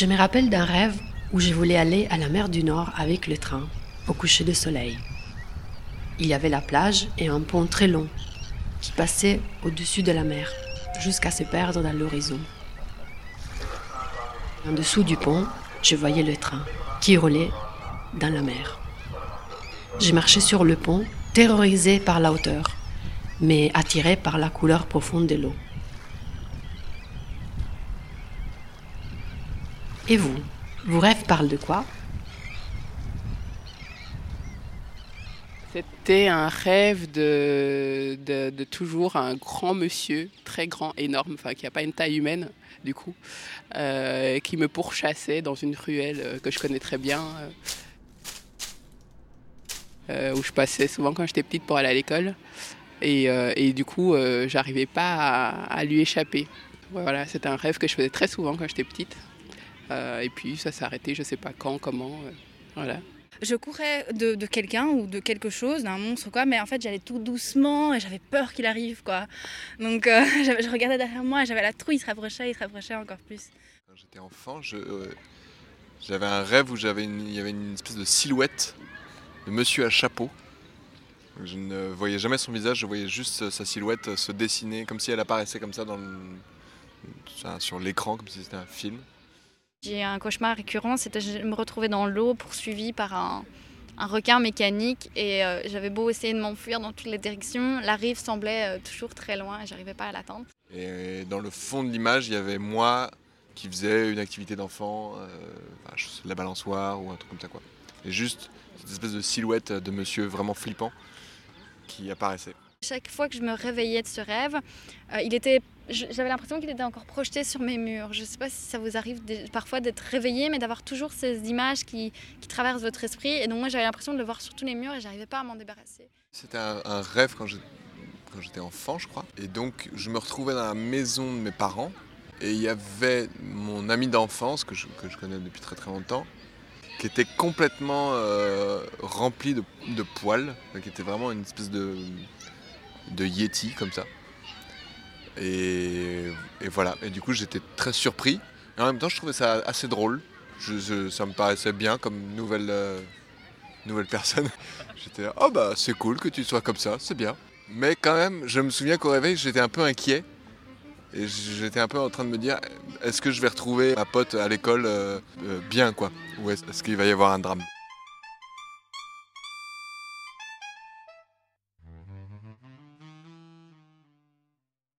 Je me rappelle d'un rêve où je voulais aller à la mer du Nord avec le train, au coucher du soleil. Il y avait la plage et un pont très long qui passait au-dessus de la mer jusqu'à se perdre dans l'horizon. En dessous du pont, je voyais le train qui roulait dans la mer. J'ai marché sur le pont, terrorisé par la hauteur, mais attiré par la couleur profonde de l'eau. Et vous Vos rêves parlent de quoi? C'était un rêve de, toujours un grand monsieur, très grand, énorme, qui n'a pas une taille humaine du coup, euh, qui me pourchassait dans une ruelle euh, que je connais très bien, euh, où je passais souvent quand j'étais petite pour aller à l'école. Et, du coup, j'arrivais pas à, à, lui échapper. Voilà, c'était un rêve que je faisais très souvent quand j'étais petite. Et puis ça s'est arrêté, je sais pas quand, comment. voilà je courais de, de quelqu'un ou de quelque chose, d'un monstre quoi, mais en fait j'allais tout doucement et j'avais peur qu'il arrive quoi. Donc euh, je regardais derrière moi, j'avais la trouille, il se rapprochait, il se rapprochait encore plus. Quand j'étais enfant, j'avais euh, un rêve où j'avais il y avait une espèce de silhouette de monsieur à chapeau. Je ne voyais jamais son visage, je voyais juste sa silhouette se dessiner comme si elle apparaissait comme ça dans le, sur l'écran, comme si c'était un film. J'ai un cauchemar récurrent, c'était je me retrouvais dans l'eau poursuivi par un, requin mécanique et euh, j'avais beau essayer de m'enfuir dans toutes les directions, la rive semblait euh, toujours très loin et j'arrivais pas à l'atteindre. Et dans le fond de l'image, il y avait moi qui faisais une activité d'enfant, euh, la balançoire ou un truc comme ça quoi. Et juste cette espèce de silhouette de monsieur vraiment flippant qui apparaissait. Chaque fois que je me réveillais de ce rêve, euh, il était, j'avais l'impression qu'il était encore projeté sur mes murs. Je ne sais pas si ça vous arrive parfois d'être réveillé, mais d'avoir toujours ces images qui, traversent votre esprit. Et donc moi j'avais l'impression de le voir sur tous les murs et j'arrivais pas à m'en débarrasser. C'était un, rêve quand j'étais enfant, je crois. Et donc je me retrouvais dans la maison de mes parents. Et il y avait mon ami d'enfance que je, connais depuis très très longtemps qui était complètement euh, rempli de poils, qui était vraiment une espèce de, de Yeti comme ça. Et, et, voilà, et du coup j'étais très surpris. Et en même temps je trouvais ça assez drôle. Je, je, ça me paraissait bien comme nouvelle, euh, nouvelle personne. J'étais là, oh bah c'est cool que tu sois comme ça, c'est bien. Mais quand même, je me souviens qu'au réveil j'étais un peu inquiet. Et j'étais un peu en train de me dire, est-ce que je vais retrouver ma pote à l'école euh, euh, bien quoi? Ou est-ce qu'il va y avoir un drame